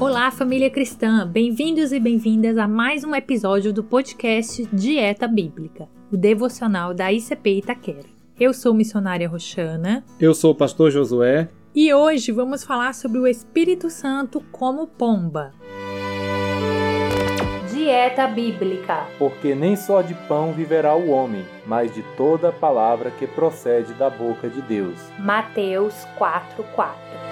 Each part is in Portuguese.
Olá, família cristã! Bem-vindos e bem-vindas a mais um episódio do podcast Dieta Bíblica, o devocional da ICP Itaquera. Eu sou missionária Roxana. Eu sou o pastor Josué. E hoje vamos falar sobre o Espírito Santo como pomba. Dieta Bíblica. Porque nem só de pão viverá o homem, mas de toda palavra que procede da boca de Deus. Mateus 4:4.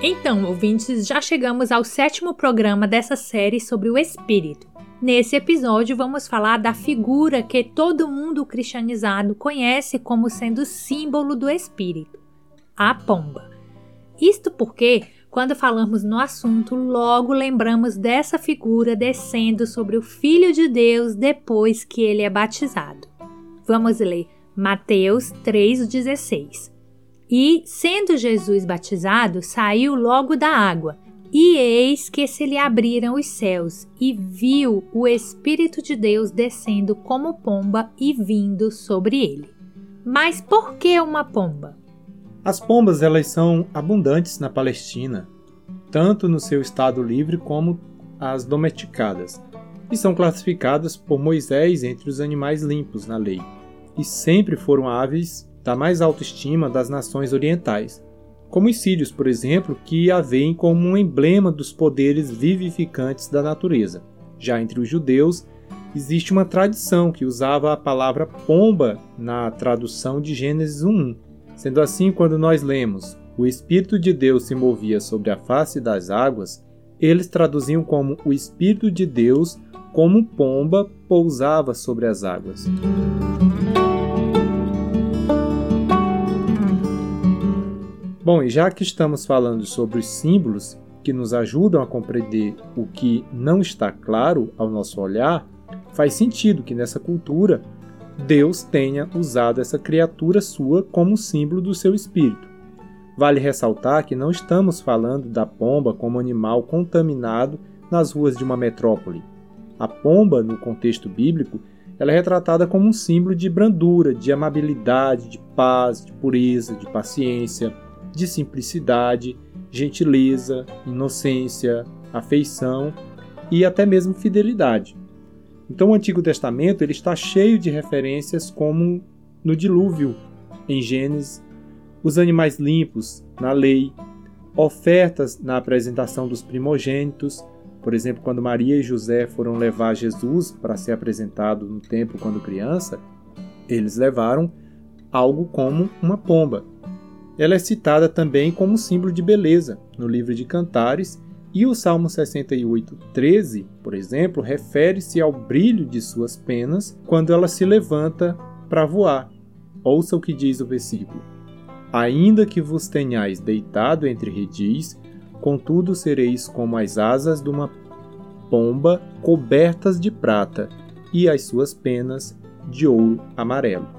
Então, ouvintes, já chegamos ao sétimo programa dessa série sobre o Espírito. Nesse episódio, vamos falar da figura que todo mundo cristianizado conhece como sendo símbolo do Espírito, a pomba. Isto porque, quando falamos no assunto, logo lembramos dessa figura descendo sobre o Filho de Deus depois que ele é batizado. Vamos ler Mateus 3,16. E, sendo Jesus batizado, saiu logo da água. E eis que se lhe abriram os céus, e viu o Espírito de Deus descendo como pomba e vindo sobre ele. Mas por que uma pomba? As pombas elas são abundantes na Palestina, tanto no seu estado livre como as domesticadas, e são classificadas por Moisés entre os animais limpos na lei, e sempre foram aves da mais alta estima das nações orientais, como os sírios, por exemplo, que a veem como um emblema dos poderes vivificantes da natureza. Já entre os judeus, existe uma tradição que usava a palavra pomba na tradução de Gênesis 1. Sendo assim, quando nós lemos o Espírito de Deus se movia sobre a face das águas, eles traduziam como o Espírito de Deus, como pomba, pousava sobre as águas. Bom, e já que estamos falando sobre os símbolos que nos ajudam a compreender o que não está claro ao nosso olhar, faz sentido que nessa cultura Deus tenha usado essa criatura sua como símbolo do seu espírito. Vale ressaltar que não estamos falando da pomba como animal contaminado nas ruas de uma metrópole. A pomba, no contexto bíblico, ela é retratada como um símbolo de brandura, de amabilidade, de paz, de pureza, de paciência de simplicidade, gentileza, inocência, afeição e até mesmo fidelidade. Então o Antigo Testamento ele está cheio de referências como no dilúvio em Gênesis, os animais limpos na lei, ofertas na apresentação dos primogênitos, por exemplo, quando Maria e José foram levar Jesus para ser apresentado no templo quando criança, eles levaram algo como uma pomba. Ela é citada também como símbolo de beleza no livro de Cantares, e o Salmo 68, 13, por exemplo, refere-se ao brilho de suas penas quando ela se levanta para voar. Ouça o que diz o versículo: Ainda que vos tenhais deitado entre redis, contudo sereis como as asas de uma pomba cobertas de prata, e as suas penas de ouro amarelo.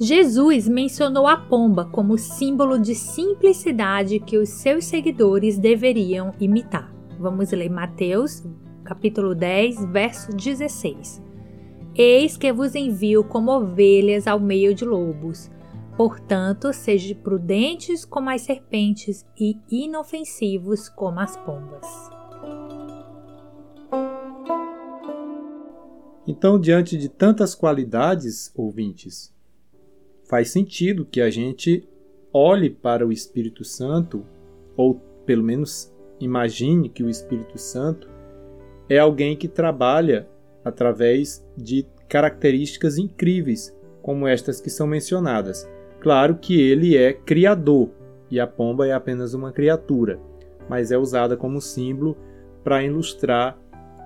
Jesus mencionou a pomba como símbolo de simplicidade que os seus seguidores deveriam imitar. Vamos ler Mateus, capítulo 10, verso 16. Eis que vos envio como ovelhas ao meio de lobos. Portanto, sejam prudentes como as serpentes e inofensivos como as pombas. Então, diante de tantas qualidades, ouvintes, faz sentido que a gente olhe para o Espírito Santo, ou pelo menos imagine que o Espírito Santo é alguém que trabalha através de características incríveis, como estas que são mencionadas. Claro que ele é criador e a pomba é apenas uma criatura, mas é usada como símbolo para ilustrar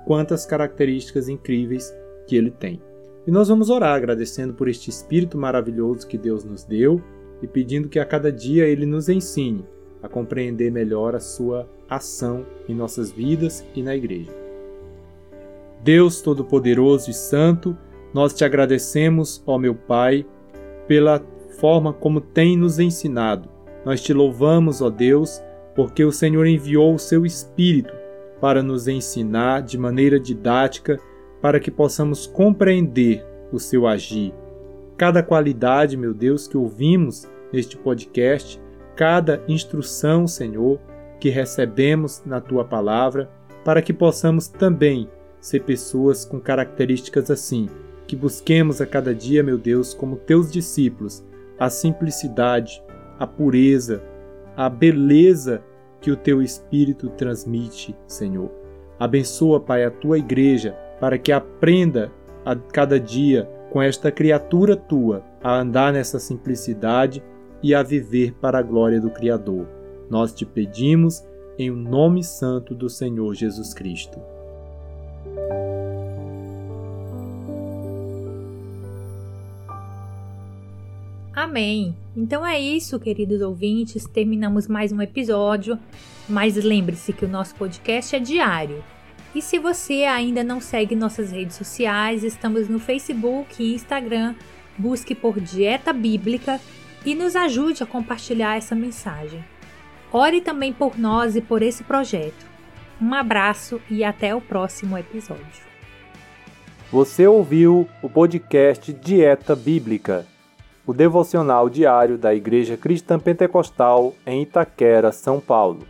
quantas características incríveis que ele tem. E nós vamos orar agradecendo por este Espírito maravilhoso que Deus nos deu e pedindo que a cada dia Ele nos ensine a compreender melhor a Sua ação em nossas vidas e na Igreja. Deus Todo-Poderoso e Santo, nós te agradecemos, ó meu Pai, pela forma como tem nos ensinado. Nós te louvamos, ó Deus, porque o Senhor enviou o seu Espírito para nos ensinar de maneira didática para que possamos compreender o seu agir. Cada qualidade, meu Deus, que ouvimos neste podcast, cada instrução, Senhor, que recebemos na tua palavra, para que possamos também ser pessoas com características assim, que busquemos a cada dia, meu Deus, como teus discípulos, a simplicidade, a pureza, a beleza que o teu Espírito transmite, Senhor. Abençoa, Pai, a tua igreja, para que aprenda a cada dia com esta criatura tua a andar nessa simplicidade e a viver para a glória do Criador. Nós te pedimos em o nome santo do Senhor Jesus Cristo. Amém. Então é isso, queridos ouvintes. Terminamos mais um episódio. Mas lembre-se que o nosso podcast é diário. E se você ainda não segue nossas redes sociais, estamos no Facebook e Instagram. Busque por Dieta Bíblica e nos ajude a compartilhar essa mensagem. Ore também por nós e por esse projeto. Um abraço e até o próximo episódio. Você ouviu o podcast Dieta Bíblica o devocional diário da Igreja Cristã Pentecostal em Itaquera, São Paulo.